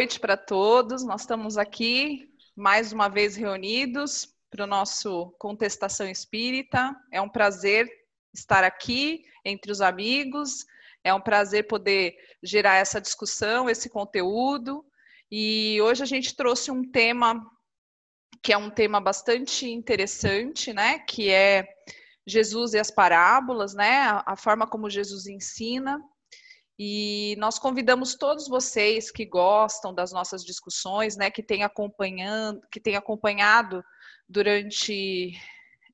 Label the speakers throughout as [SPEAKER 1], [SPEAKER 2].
[SPEAKER 1] Noite para todos. Nós estamos aqui mais uma vez reunidos para o nosso Contestação Espírita. É um prazer estar aqui entre os amigos. É um prazer poder gerar essa discussão, esse conteúdo. E hoje a gente trouxe um tema que é um tema bastante interessante, né? Que é Jesus e as parábolas, né? A forma como Jesus ensina. E nós convidamos todos vocês que gostam das nossas discussões, né, que têm acompanhando, que têm acompanhado durante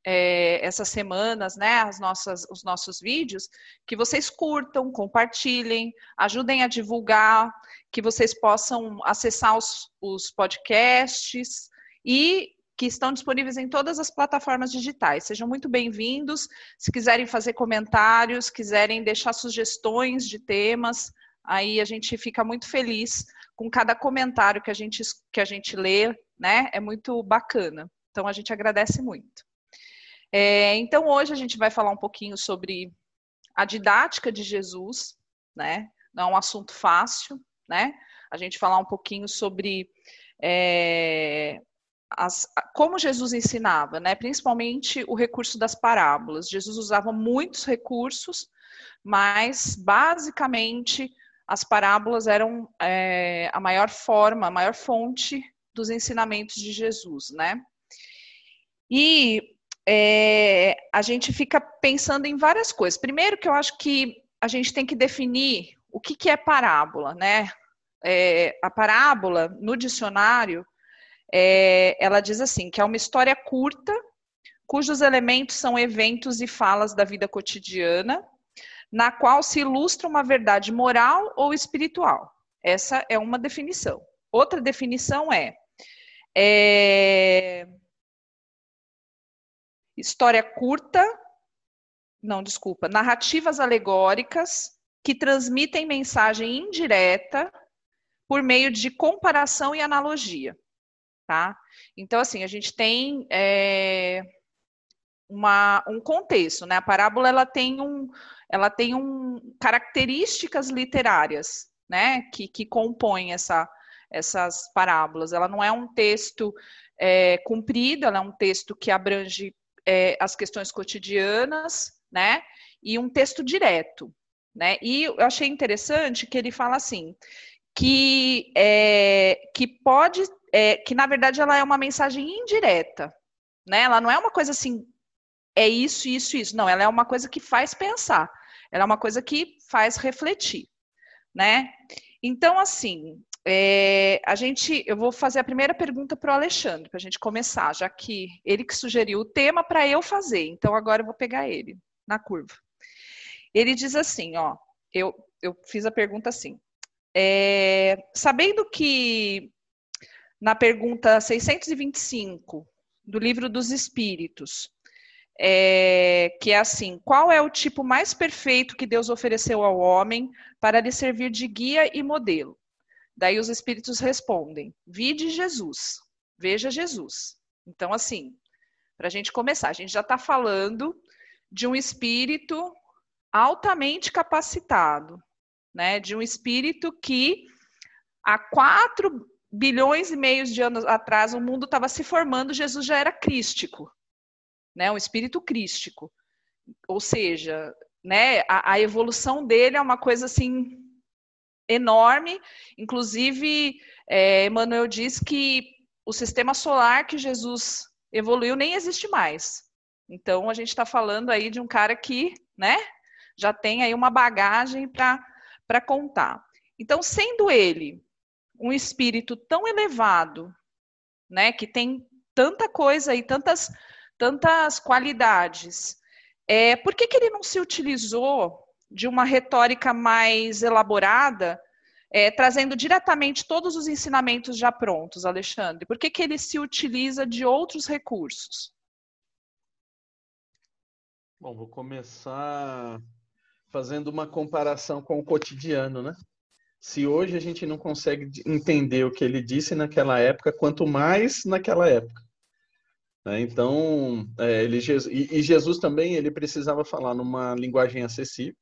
[SPEAKER 1] é, essas semanas, né, as nossas, os nossos vídeos, que vocês curtam, compartilhem, ajudem a divulgar, que vocês possam acessar os, os podcasts e que estão disponíveis em todas as plataformas digitais. Sejam muito bem-vindos. Se quiserem fazer comentários, quiserem deixar sugestões de temas, aí a gente fica muito feliz com cada comentário que a gente, que a gente lê, né? É muito bacana. Então a gente agradece muito. É, então hoje a gente vai falar um pouquinho sobre a didática de Jesus, né? Não é um assunto fácil, né? A gente falar um pouquinho sobre é, as, como Jesus ensinava, né? principalmente o recurso das parábolas. Jesus usava muitos recursos, mas basicamente as parábolas eram é, a maior forma, a maior fonte dos ensinamentos de Jesus, né? E é, a gente fica pensando em várias coisas. Primeiro que eu acho que a gente tem que definir o que, que é parábola, né? É, a parábola, no dicionário, é, ela diz assim, que é uma história curta, cujos elementos são eventos e falas da vida cotidiana, na qual se ilustra uma verdade moral ou espiritual. Essa é uma definição. Outra definição é, é história curta, não, desculpa, narrativas alegóricas que transmitem mensagem indireta por meio de comparação e analogia tá? Então, assim, a gente tem é, uma, um contexto, né? A parábola, ela tem, um, ela tem um, características literárias, né? Que, que compõem essa, essas parábolas. Ela não é um texto é, comprido, ela é um texto que abrange é, as questões cotidianas, né? E um texto direto, né? E eu achei interessante que ele fala assim, que, é, que pode é, que na verdade ela é uma mensagem indireta, né? Ela não é uma coisa assim, é isso, isso, isso. Não, ela é uma coisa que faz pensar. Ela é uma coisa que faz refletir, né? Então, assim, é, a gente, eu vou fazer a primeira pergunta para o Alexandre, para a gente começar, já que ele que sugeriu o tema para eu fazer. Então, agora eu vou pegar ele na curva. Ele diz assim, ó, eu, eu fiz a pergunta assim. É, sabendo que na pergunta 625 do Livro dos Espíritos, é, que é assim: qual é o tipo mais perfeito que Deus ofereceu ao homem para lhe servir de guia e modelo? Daí os espíritos respondem: vide Jesus, veja Jesus. Então, assim, para a gente começar, a gente já está falando de um espírito altamente capacitado, né? De um espírito que há quatro bilhões e meios de anos atrás, o mundo estava se formando, Jesus já era crístico, né? Um espírito crístico. Ou seja, né, a, a evolução dele é uma coisa assim enorme. Inclusive, é, Emmanuel diz que o sistema solar que Jesus evoluiu nem existe mais. Então, a gente está falando aí de um cara que, né, já tem aí uma bagagem para contar. Então, sendo ele um espírito tão elevado, né, que tem tanta coisa e tantas, tantas qualidades, é, por que, que ele não se utilizou de uma retórica mais elaborada, é, trazendo diretamente todos os ensinamentos já prontos, Alexandre? Por que, que ele se utiliza de outros recursos?
[SPEAKER 2] Bom, vou começar fazendo uma comparação com o cotidiano, né? Se hoje a gente não consegue entender o que ele disse naquela época, quanto mais naquela época. Né? Então, é, ele, e Jesus também ele precisava falar numa linguagem acessível,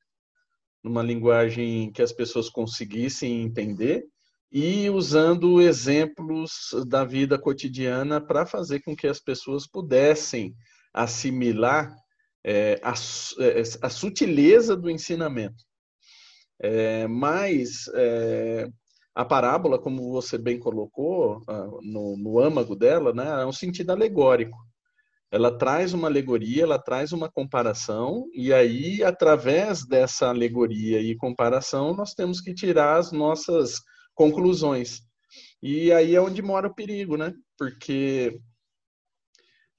[SPEAKER 2] numa linguagem que as pessoas conseguissem entender, e usando exemplos da vida cotidiana para fazer com que as pessoas pudessem assimilar é, a, é, a, sutileza do ensinamento. É, mas é, a parábola, como você bem colocou no, no âmago dela, né, é um sentido alegórico. Ela traz uma alegoria, ela traz uma comparação, e aí, através dessa alegoria e comparação, nós temos que tirar as nossas conclusões. E aí é onde mora o perigo, né? Porque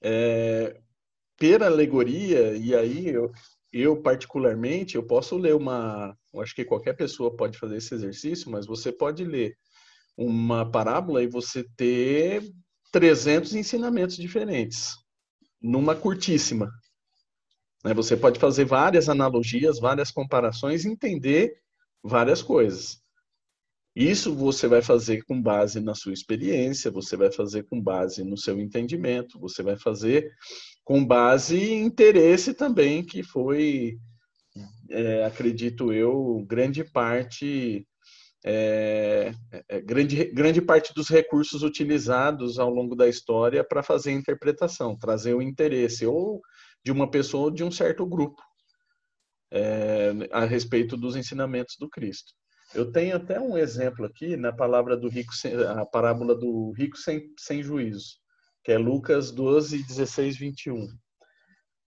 [SPEAKER 2] é, pela alegoria, e aí eu, eu particularmente, eu posso ler uma, eu acho que qualquer pessoa pode fazer esse exercício, mas você pode ler uma parábola e você ter 300 ensinamentos diferentes numa curtíssima. Né? Você pode fazer várias analogias, várias comparações entender várias coisas. Isso você vai fazer com base na sua experiência, você vai fazer com base no seu entendimento, você vai fazer com base em interesse também, que foi, é, acredito eu, grande parte é, é, grande, grande parte dos recursos utilizados ao longo da história para fazer a interpretação, trazer o interesse ou de uma pessoa ou de um certo grupo é, a respeito dos ensinamentos do Cristo. Eu tenho até um exemplo aqui na palavra do rico, a parábola do rico sem, sem juízo, que é Lucas 12, 16, 21.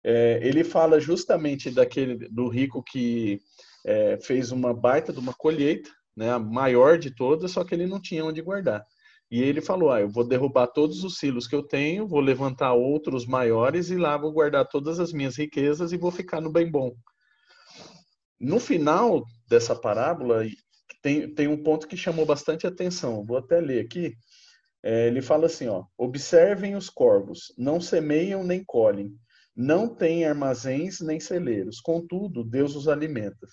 [SPEAKER 2] É, ele fala justamente daquele do rico que é, fez uma baita de uma colheita, né, a maior de todas, só que ele não tinha onde guardar. E ele falou: ah, eu vou derrubar todos os silos que eu tenho, vou levantar outros maiores e lá vou guardar todas as minhas riquezas e vou ficar no bem bom. No final dessa parábola, tem, tem um ponto que chamou bastante atenção. Vou até ler aqui. É, ele fala assim: ó, observem os corvos, não semeiam nem colhem, não têm armazéns nem celeiros, contudo, Deus os alimenta.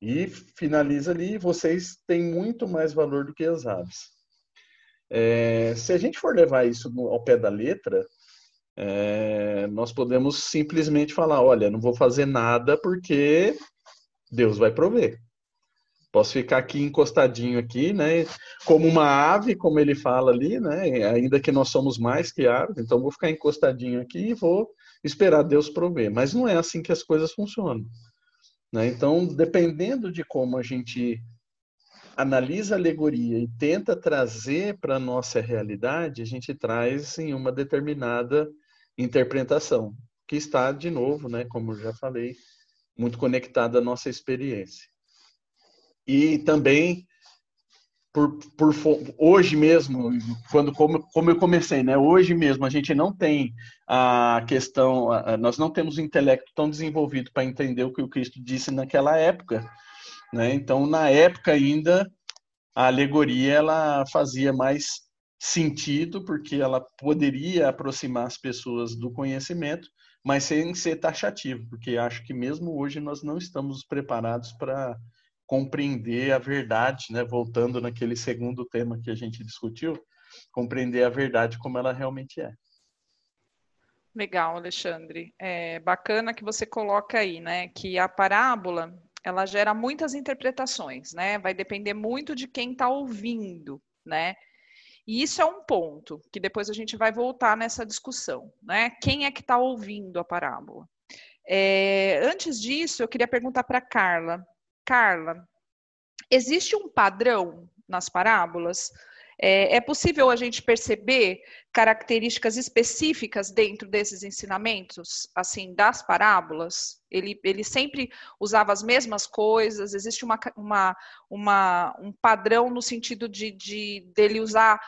[SPEAKER 2] E finaliza ali: vocês têm muito mais valor do que as aves. É, se a gente for levar isso ao pé da letra, é, nós podemos simplesmente falar: olha, não vou fazer nada porque Deus vai prover. Posso ficar aqui encostadinho aqui, né? Como uma ave, como ele fala ali, né? Ainda que nós somos mais que aves, então vou ficar encostadinho aqui e vou esperar Deus prover. Mas não é assim que as coisas funcionam. Né? Então, dependendo de como a gente analisa a alegoria e tenta trazer para a nossa realidade, a gente traz em uma determinada interpretação, que está, de novo, né, como já falei, muito conectada à nossa experiência. E também por, por hoje mesmo, quando como, como eu comecei, né? Hoje mesmo a gente não tem a questão, nós não temos o intelecto tão desenvolvido para entender o que o Cristo disse naquela época, né? Então, na época ainda a alegoria ela fazia mais sentido porque ela poderia aproximar as pessoas do conhecimento, mas sem ser taxativo, porque acho que mesmo hoje nós não estamos preparados para compreender a verdade, né? Voltando naquele segundo tema que a gente discutiu, compreender a verdade como ela realmente é.
[SPEAKER 1] Legal, Alexandre. É bacana que você coloca aí, né, que a parábola ela gera muitas interpretações, né? Vai depender muito de quem está ouvindo, né? E isso é um ponto que depois a gente vai voltar nessa discussão, né? Quem é que está ouvindo a parábola? É, antes disso, eu queria perguntar para Carla. Carla, existe um padrão nas parábolas? É, é, possível a gente perceber características específicas dentro desses ensinamentos, assim, das parábolas? Ele, ele sempre usava as mesmas coisas? Existe uma, uma, uma um padrão no sentido de, de dele usar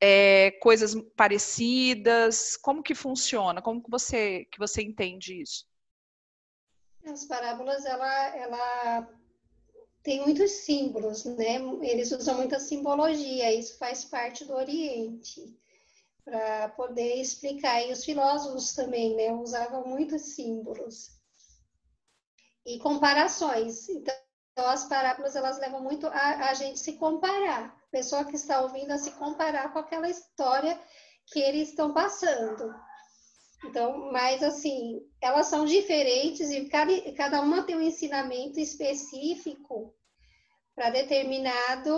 [SPEAKER 1] é, coisas parecidas? Como que funciona? Como que você, que você entende isso?
[SPEAKER 3] As parábolas, ela, ela tem muitos símbolos, né? Eles usam muita simbologia, isso faz parte do Oriente, para poder explicar. E os filósofos também, né? Usavam muitos símbolos e comparações. Então, as parábolas elas levam muito a, a gente se comparar, a pessoa que está ouvindo a se comparar com aquela história que eles estão passando. Então, mas assim, elas são diferentes e cada, cada uma tem um ensinamento específico para determinado.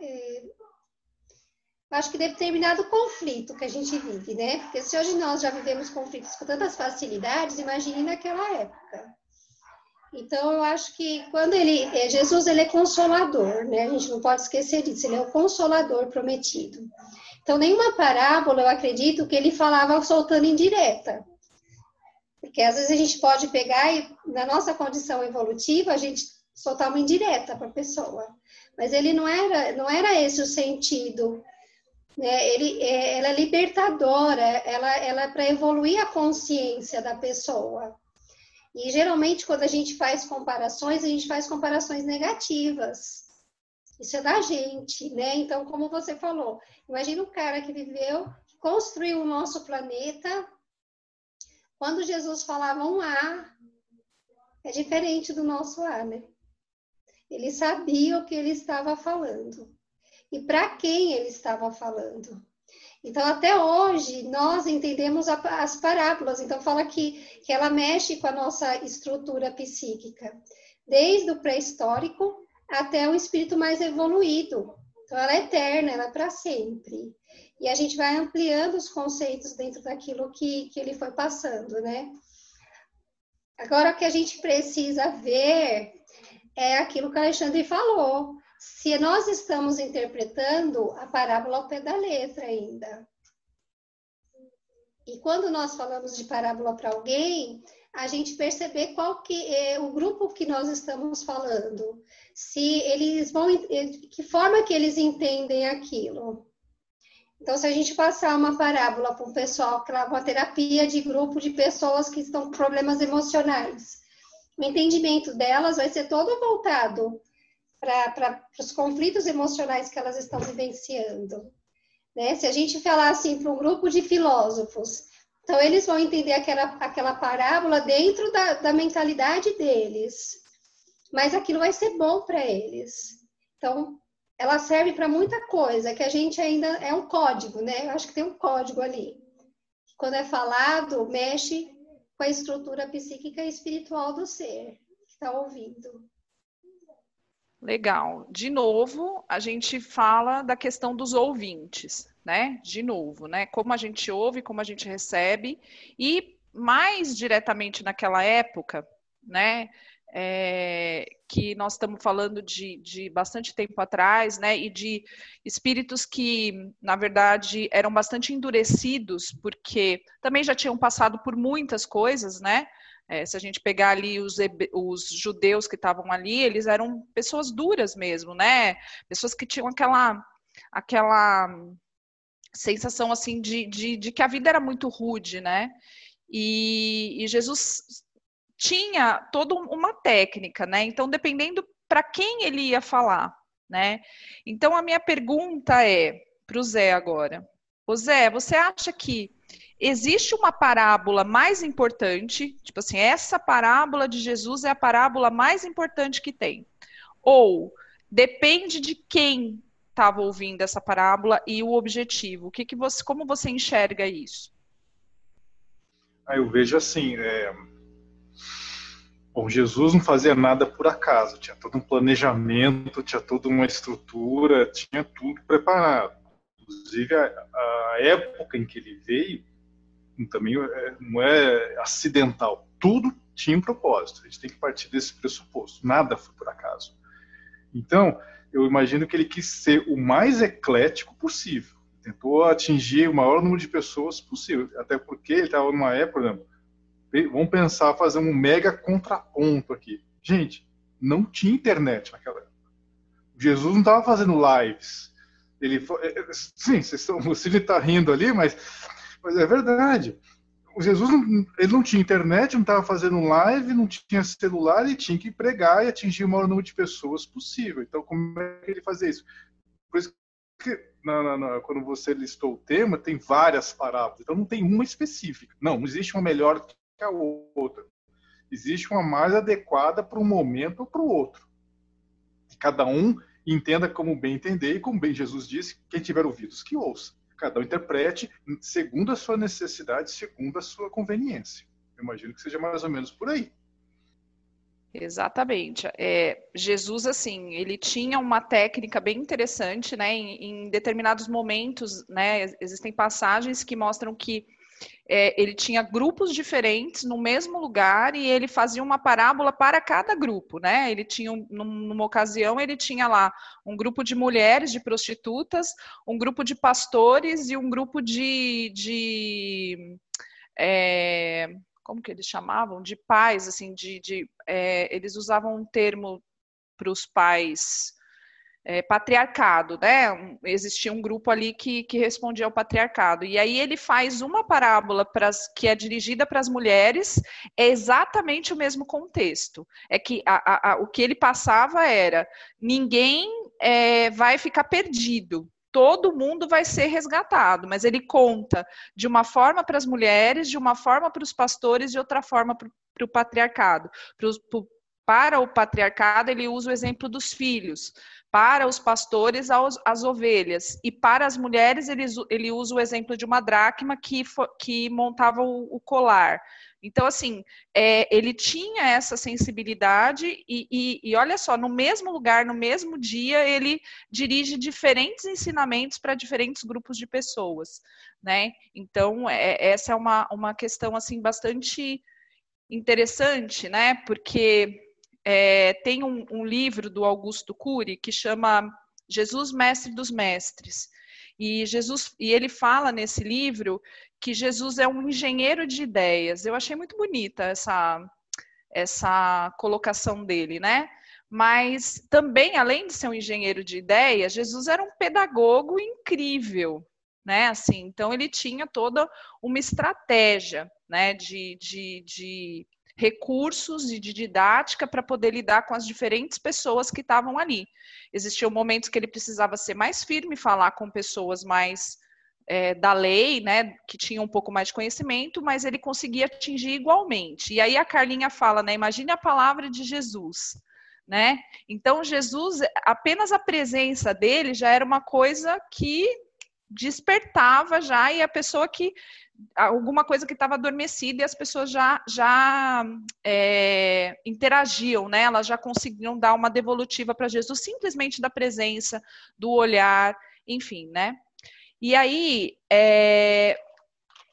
[SPEAKER 3] É, acho que determinado conflito que a gente vive, né? Porque se hoje nós já vivemos conflitos com tantas facilidades, imagine naquela época. Então, eu acho que quando ele. É, Jesus, ele é consolador, né? A gente não pode esquecer disso, ele é o consolador prometido. Então, nenhuma parábola, eu acredito que ele falava soltando indireta. Porque às vezes a gente pode pegar e, na nossa condição evolutiva, a gente soltar uma indireta para a pessoa. Mas ele não era, não era esse o sentido. Né? Ele, é, ela é libertadora, ela, ela é para evoluir a consciência da pessoa. E geralmente, quando a gente faz comparações, a gente faz comparações negativas. Isso é da gente, né? Então, como você falou, imagina o cara que viveu, que construiu o nosso planeta. Quando Jesus falava um A, é diferente do nosso A, né? Ele sabia o que ele estava falando e para quem ele estava falando. Então, até hoje, nós entendemos as parábolas. Então, fala que, que ela mexe com a nossa estrutura psíquica, desde o pré-histórico até o espírito mais evoluído. Então, ela é eterna, ela é para sempre. E a gente vai ampliando os conceitos dentro daquilo que, que ele foi passando, né? Agora, o que a gente precisa ver é aquilo que o Alexandre falou se nós estamos interpretando a parábola ao pé da letra ainda. E quando nós falamos de parábola para alguém, a gente perceber qual que é o grupo que nós estamos falando, se eles vão, que forma que eles entendem aquilo. Então, se a gente passar uma parábola para um pessoal, uma terapia de grupo de pessoas que estão com problemas emocionais, o entendimento delas vai ser todo voltado para os conflitos emocionais que elas estão vivenciando. Né? Se a gente falar assim para um grupo de filósofos, então eles vão entender aquela, aquela parábola dentro da, da mentalidade deles, mas aquilo vai ser bom para eles. Então, ela serve para muita coisa, que a gente ainda é um código, né? Eu acho que tem um código ali. Quando é falado, mexe com a estrutura psíquica e espiritual do ser que está ouvindo.
[SPEAKER 1] Legal. De novo, a gente fala da questão dos ouvintes, né? De novo, né? Como a gente ouve, como a gente recebe e mais diretamente naquela época, né? É, que nós estamos falando de, de bastante tempo atrás, né? E de espíritos que, na verdade, eram bastante endurecidos, porque também já tinham passado por muitas coisas, né? É, se a gente pegar ali os, os judeus que estavam ali, eles eram pessoas duras mesmo, né? Pessoas que tinham aquela, aquela sensação assim de, de, de que a vida era muito rude, né? E, e Jesus tinha toda uma técnica, né? Então, dependendo para quem ele ia falar, né? Então, a minha pergunta é para o Zé agora. O Zé, você acha que existe uma parábola mais importante, tipo assim, essa parábola de Jesus é a parábola mais importante que tem. Ou depende de quem estava ouvindo essa parábola e o objetivo. O que, que você, como você enxerga isso?
[SPEAKER 4] Ah, eu vejo assim, é... Bom, Jesus não fazia nada por acaso, tinha todo um planejamento, tinha toda uma estrutura, tinha tudo preparado. Inclusive, a, a época em que ele veio, também é, não é acidental. Tudo tinha um propósito. A gente tem que partir desse pressuposto. Nada foi por acaso. Então, eu imagino que ele quis ser o mais eclético possível. Tentou atingir o maior número de pessoas possível. Até porque ele estava numa época, vamos pensar fazer um mega contraponto aqui. Gente, não tinha internet naquela época. Jesus não estava fazendo lives. Ele, é, é, sim, vocês estão, o está rindo ali, mas mas é verdade. O Jesus não, ele não tinha internet, não estava fazendo live, não tinha celular e tinha que pregar e atingir o maior número de pessoas possível. Então, como é que ele fazia isso? Por isso que quando você listou o tema, tem várias parábolas. Então, não tem uma específica. Não, não existe uma melhor que a outra. Existe uma mais adequada para um momento ou para o outro. Cada um entenda como bem entender e como bem Jesus disse, quem tiver ouvidos que ouça cada um interprete segundo a sua necessidade, segundo a sua conveniência. Eu imagino que seja mais ou menos por aí.
[SPEAKER 1] Exatamente. É, Jesus, assim, ele tinha uma técnica bem interessante, né? Em, em determinados momentos, né? Existem passagens que mostram que é, ele tinha grupos diferentes no mesmo lugar e ele fazia uma parábola para cada grupo, né? Ele tinha, numa ocasião, ele tinha lá um grupo de mulheres, de prostitutas, um grupo de pastores e um grupo de, de é, como que eles chamavam? De pais, assim, de, de é, eles usavam um termo para os pais é, patriarcado, né? Existia um grupo ali que, que respondia ao patriarcado. E aí ele faz uma parábola pras, que é dirigida para as mulheres, é exatamente o mesmo contexto. É que a, a, a, o que ele passava era ninguém é, vai ficar perdido todo mundo vai ser resgatado, mas ele conta de uma forma para as mulheres, de uma forma para os pastores, de outra forma para o patriarcado. para o patriarcado, ele usa o exemplo dos filhos. Para os pastores, as ovelhas. E para as mulheres, ele, ele usa o exemplo de uma dracma que, que montava o, o colar. Então, assim, é, ele tinha essa sensibilidade e, e, e, olha só, no mesmo lugar, no mesmo dia, ele dirige diferentes ensinamentos para diferentes grupos de pessoas, né? Então, é, essa é uma, uma questão, assim, bastante interessante, né? Porque é, tem um, um livro do Augusto Cury que chama Jesus, Mestre dos Mestres. E Jesus e ele fala nesse livro que Jesus é um engenheiro de ideias. Eu achei muito bonita essa essa colocação dele, né? Mas também, além de ser um engenheiro de ideias, Jesus era um pedagogo incrível, né? Assim, então ele tinha toda uma estratégia, né? De, de, de recursos e de didática para poder lidar com as diferentes pessoas que estavam ali. Existiam momentos que ele precisava ser mais firme, falar com pessoas mais é, da lei, né, que tinham um pouco mais de conhecimento, mas ele conseguia atingir igualmente. E aí a Carlinha fala, né, imagine a palavra de Jesus, né? Então Jesus, apenas a presença dele já era uma coisa que despertava já e a pessoa que alguma coisa que estava adormecida e as pessoas já já é, interagiam, né? Elas já conseguiam dar uma devolutiva para Jesus simplesmente da presença, do olhar, enfim, né? E aí, é...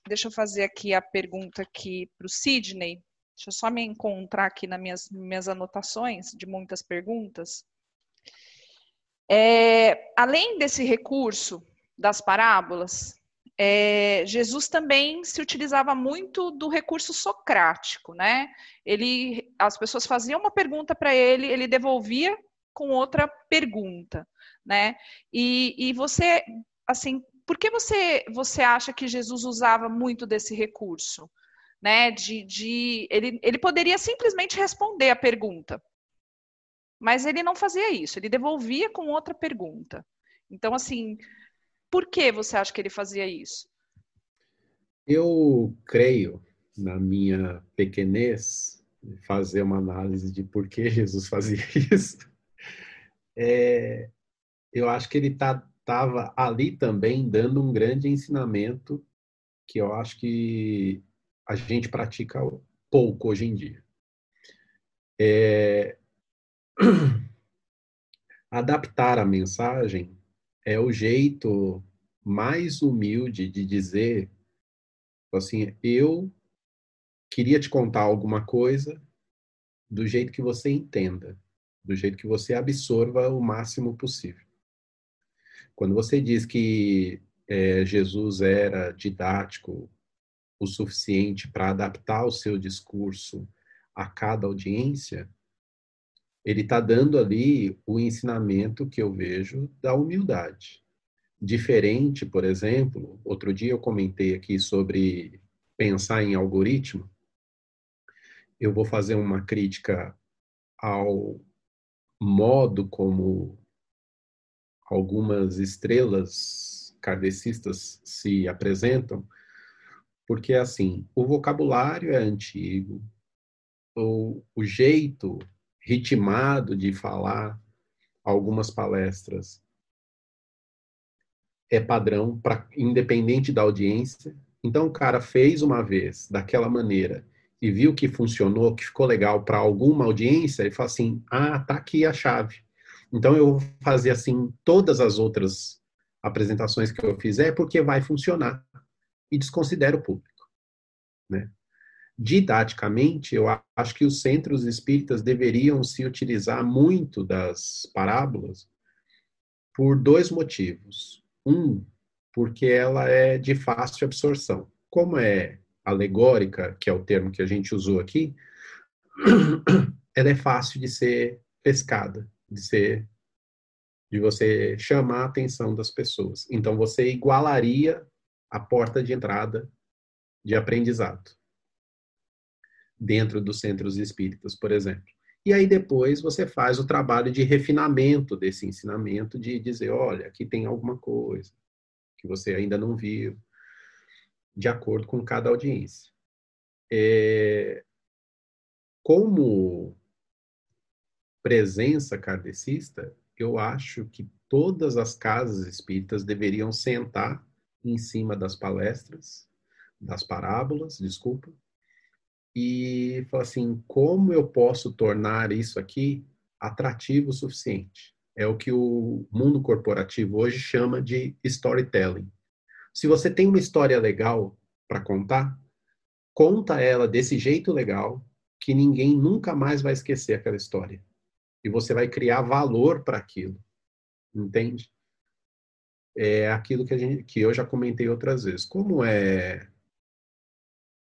[SPEAKER 1] deixa eu fazer aqui a pergunta aqui para o Sidney. Deixa eu só me encontrar aqui nas minhas, minhas anotações de muitas perguntas. É, além desse recurso das parábolas, é, Jesus também se utilizava muito do recurso socrático, né? Ele, as pessoas faziam uma pergunta para ele, ele devolvia com outra pergunta, né? E, e você, assim, por que você, você acha que Jesus usava muito desse recurso? Né, de, de ele, ele poderia simplesmente responder a pergunta, mas ele não fazia isso, ele devolvia com outra pergunta. Então, assim, por que você acha que ele fazia isso?
[SPEAKER 5] Eu creio, na minha pequenez, fazer uma análise de por que Jesus fazia isso. É, eu acho que ele estava ali também dando um grande ensinamento que eu acho que a gente pratica pouco hoje em dia. É... Adaptar a mensagem é o jeito mais humilde de dizer assim, eu queria te contar alguma coisa do jeito que você entenda, do jeito que você absorva o máximo possível. Quando você diz que é, Jesus era didático o suficiente para adaptar o seu discurso a cada audiência, ele está dando ali o ensinamento que eu vejo da humildade. Diferente, por exemplo, outro dia eu comentei aqui sobre pensar em algoritmo. Eu vou fazer uma crítica ao modo como algumas estrelas kardecistas se apresentam, porque assim, o vocabulário é antigo, o, o jeito ritmado de falar algumas palestras é padrão para independente da audiência. Então o cara fez uma vez daquela maneira e viu que funcionou, que ficou legal para alguma audiência, ele fala assim: ah, tá aqui a chave. Então eu vou fazer assim todas as outras apresentações que eu fizer porque vai funcionar e desconsidera o público, né? Didaticamente, eu acho que os centros espíritas deveriam se utilizar muito das parábolas por dois motivos. Um, porque ela é de fácil absorção. Como é alegórica, que é o termo que a gente usou aqui, ela é fácil de ser pescada, de ser de você chamar a atenção das pessoas. Então você igualaria a porta de entrada de aprendizado dentro dos centros espíritas, por exemplo. E aí depois você faz o trabalho de refinamento desse ensinamento, de dizer, olha, aqui tem alguma coisa que você ainda não viu, de acordo com cada audiência. É, como presença kardecista, eu acho que todas as casas espíritas deveriam sentar em cima das palestras, das parábolas, desculpa, e falar assim, como eu posso tornar isso aqui atrativo o suficiente? É o que o mundo corporativo hoje chama de storytelling. Se você tem uma história legal para contar, conta ela desse jeito legal que ninguém nunca mais vai esquecer aquela história. E você vai criar valor para aquilo. Entende? É aquilo que, gente, que eu já comentei outras vezes. Como é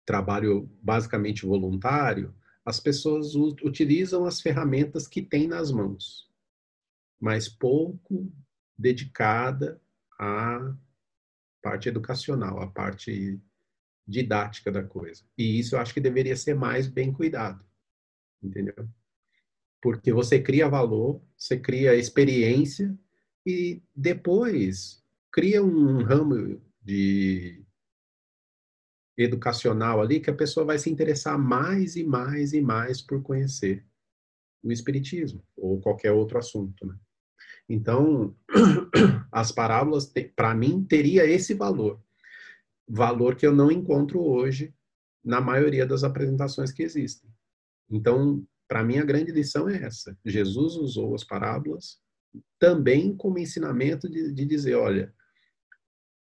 [SPEAKER 5] trabalho basicamente voluntário, as pessoas utilizam as ferramentas que têm nas mãos, mas pouco dedicada à parte educacional, à parte didática da coisa. E isso eu acho que deveria ser mais bem cuidado, entendeu? Porque você cria valor, você cria experiência e depois cria um ramo de educacional ali que a pessoa vai se interessar mais e mais e mais por conhecer o espiritismo ou qualquer outro assunto, né? Então, as parábolas para mim teria esse valor. Valor que eu não encontro hoje na maioria das apresentações que existem. Então, para mim a grande lição é essa. Jesus usou as parábolas também como ensinamento de, de dizer, olha,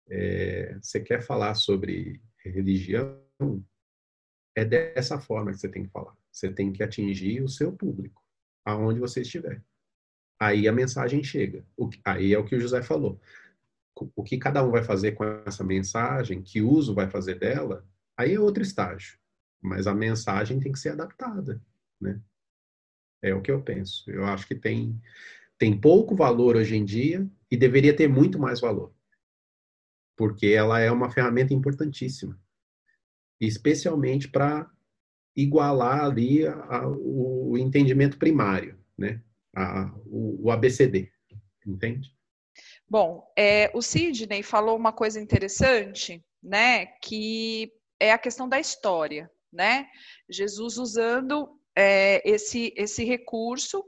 [SPEAKER 5] é, você quer falar sobre religião, é dessa forma que você tem que falar. Você tem que atingir o seu público, aonde você estiver. Aí a mensagem chega. aí é o que o José falou. O que cada um vai fazer com essa mensagem, que uso vai fazer dela, aí é outro estágio. Mas a mensagem tem que ser adaptada, né? É o que eu penso. Eu acho que tem tem pouco valor hoje em dia e deveria ter muito mais valor porque ela é uma ferramenta importantíssima, especialmente para igualar ali a, a, o entendimento primário, né? A, o, o, ABCD, entende?
[SPEAKER 1] Bom, é, o Sidney falou uma coisa interessante, né? Que é a questão da história, né? Jesus usando é, esse, esse recurso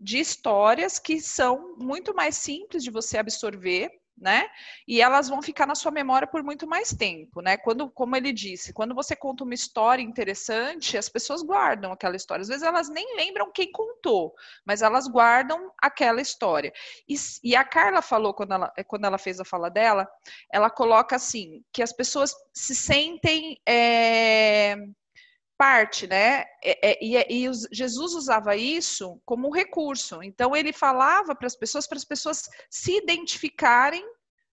[SPEAKER 1] de histórias que são muito mais simples de você absorver, né? E elas vão ficar na sua memória por muito mais tempo, né? Quando, como ele disse, quando você conta uma história interessante, as pessoas guardam aquela história. Às vezes elas nem lembram quem contou, mas elas guardam aquela história. E, e a Carla falou quando ela, quando ela fez a fala dela, ela coloca assim que as pessoas se sentem é, parte, né? E, e, e, Jesus usava isso como um recurso. Então ele falava para as pessoas, para as pessoas se identificarem,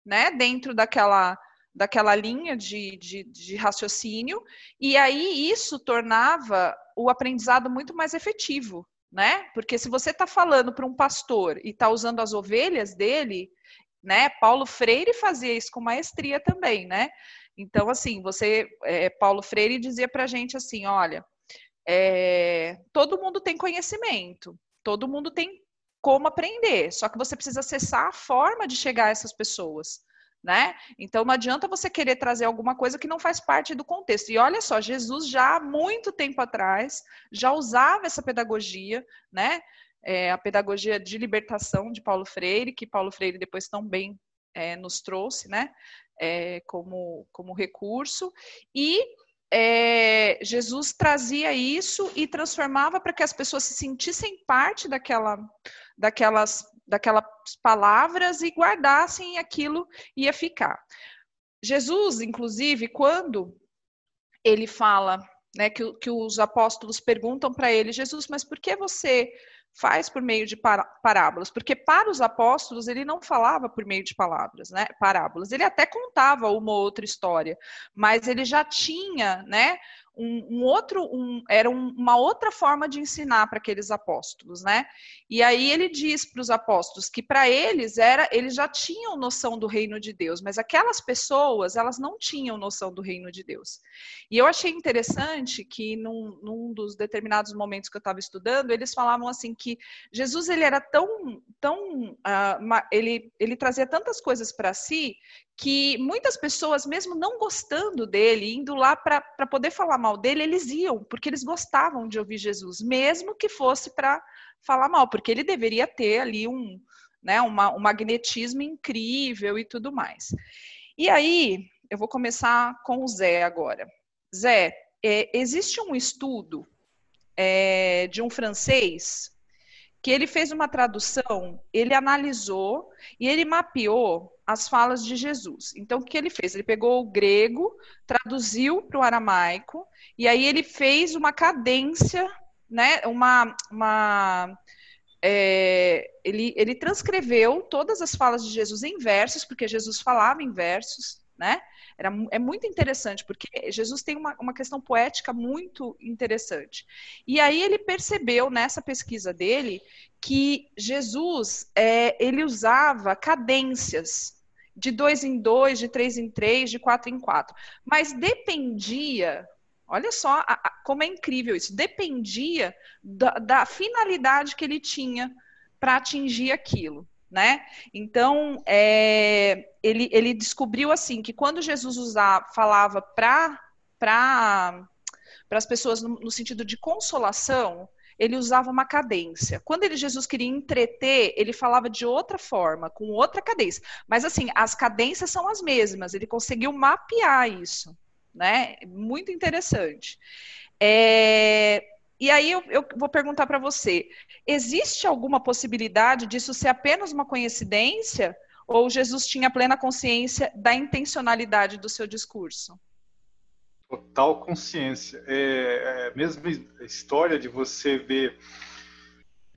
[SPEAKER 1] né? Dentro daquela daquela linha de, de, de raciocínio, e aí isso tornava o aprendizado muito mais efetivo, né? Porque se você está falando para um pastor e está usando as ovelhas dele, né? Paulo Freire fazia isso com maestria também, né? Então, assim, você, é, Paulo Freire dizia para a gente assim, olha, é, todo mundo tem conhecimento, todo mundo tem como aprender, só que você precisa acessar a forma de chegar a essas pessoas. Né? Então não adianta você querer trazer alguma coisa que não faz parte do contexto. E olha só, Jesus já há muito tempo atrás já usava essa pedagogia, né? É, a pedagogia de libertação de Paulo Freire, que Paulo Freire depois tão bem é, nos trouxe, né? é, como, como recurso, e é, Jesus trazia isso e transformava para que as pessoas se sentissem parte daquela, daquelas, daquelas palavras e guardassem aquilo ia ficar. Jesus, inclusive, quando ele fala, né, que, que os apóstolos perguntam para ele, Jesus, mas por que você faz por meio de parábolas, porque para os apóstolos ele não falava por meio de palavras, né, parábolas. Ele até contava uma ou outra história, mas ele já tinha, né, um, um outro, um, era um, uma outra forma de ensinar para aqueles apóstolos, né? E aí ele diz para os apóstolos que para eles era, eles já tinham noção do reino de Deus, mas aquelas pessoas elas não tinham noção do reino de Deus. E eu achei interessante que num, num dos determinados momentos que eu estava estudando, eles falavam assim que Jesus ele era tão, tão, uh, ele, ele trazia tantas coisas para si que muitas pessoas, mesmo não gostando dele, indo lá para poder falar mal dele, eles iam, porque eles gostavam de ouvir Jesus, mesmo que fosse para falar mal, porque ele deveria ter ali um, né, uma, um magnetismo incrível e tudo mais. E aí, eu vou começar com o Zé agora. Zé, é, existe um estudo é, de um francês que ele fez uma tradução, ele analisou e ele mapeou as falas de Jesus. Então, o que ele fez? Ele pegou o grego, traduziu para o aramaico, e aí ele fez uma cadência, né, uma, uma é, ele, ele transcreveu todas as falas de Jesus em versos, porque Jesus falava em versos, né? Era, é muito interessante, porque Jesus tem uma, uma questão poética muito interessante. E aí ele percebeu nessa pesquisa dele que Jesus é, ele usava cadências de dois em dois, de três em três, de quatro em quatro. Mas dependia, olha só a, a, como é incrível isso, dependia da, da finalidade que ele tinha para atingir aquilo. Né? Então, é, ele, ele descobriu assim que quando Jesus usava, falava para as pessoas no, no sentido de consolação, ele usava uma cadência. Quando ele, Jesus queria entreter, ele falava de outra forma, com outra cadência. Mas assim, as cadências são as mesmas. Ele conseguiu mapear isso, né? Muito interessante. É... E aí eu, eu vou perguntar para você: existe alguma possibilidade disso ser apenas uma coincidência? Ou Jesus tinha plena consciência da intencionalidade do seu discurso?
[SPEAKER 4] Total consciência. É, é a história de você ver.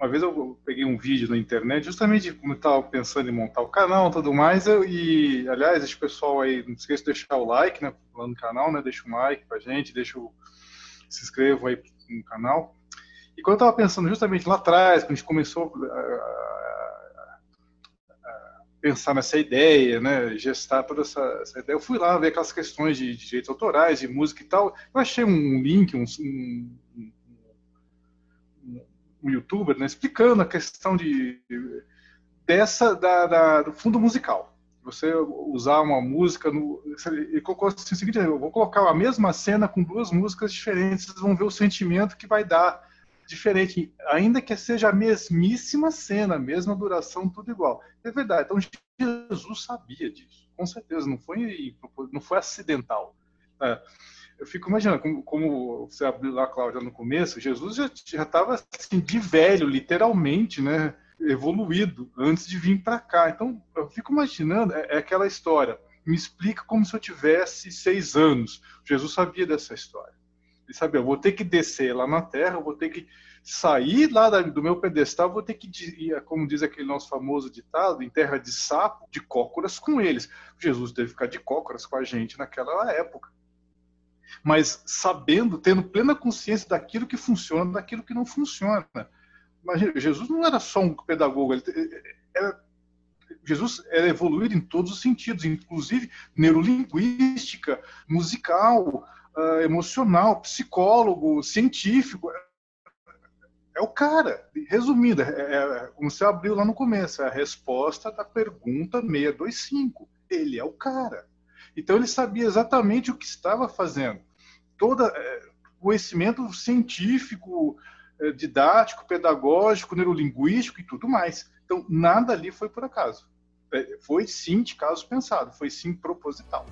[SPEAKER 4] Uma vez eu peguei um vídeo na internet, justamente como eu estava pensando em montar o canal e tudo mais, eu, e aliás, esse pessoal aí, não esqueça de deixar o like né, no canal, né? Deixa um like pra gente, deixa o, se inscrevam aí no canal. E quando eu estava pensando justamente lá atrás, quando a gente começou pensar nessa ideia, né, gestar toda essa, essa, ideia. Eu fui lá ver aquelas questões de, de direitos autorais, de música e tal. Eu achei um link, um, um, um, um youtuber, né, explicando a questão de dessa da, da, do fundo musical. Você usar uma música no, ele colocou assim, o seguinte: eu vou colocar a mesma cena com duas músicas diferentes, vocês vão ver o sentimento que vai dar diferente, ainda que seja a mesmíssima cena, mesma duração, tudo igual. É verdade. Então Jesus sabia disso, com certeza. Não foi, não foi acidental. É, eu fico imaginando, como, como, você abriu lá, Cláudia, no começo, Jesus já estava assim, de velho, literalmente, né? Evoluído antes de vir para cá. Então, eu fico imaginando, é, é aquela história. Me explica como se eu tivesse seis anos. Jesus sabia dessa história. Ele sabia, eu vou ter que descer lá na Terra, eu vou ter que sair lá do meu pedestal, vou ter que ir, como diz aquele nosso famoso ditado, em terra de sapo, de cócoras com eles. Jesus teve que ficar de cócoras com a gente naquela época. Mas sabendo, tendo plena consciência daquilo que funciona, daquilo que não funciona. Imagina, Jesus não era só um pedagogo, ele era Jesus era evoluído em todos os sentidos, inclusive neurolinguística, musical, uh, emocional, psicólogo, científico. É o cara. Resumindo, é, é, como você abriu lá no começo, é a resposta da pergunta 625. Ele é o cara. Então ele sabia exatamente o que estava fazendo. Todo é, conhecimento científico, didático, pedagógico, neurolinguístico e tudo mais. Então nada ali foi por acaso. É, foi sim de caso pensado, foi sim proposital.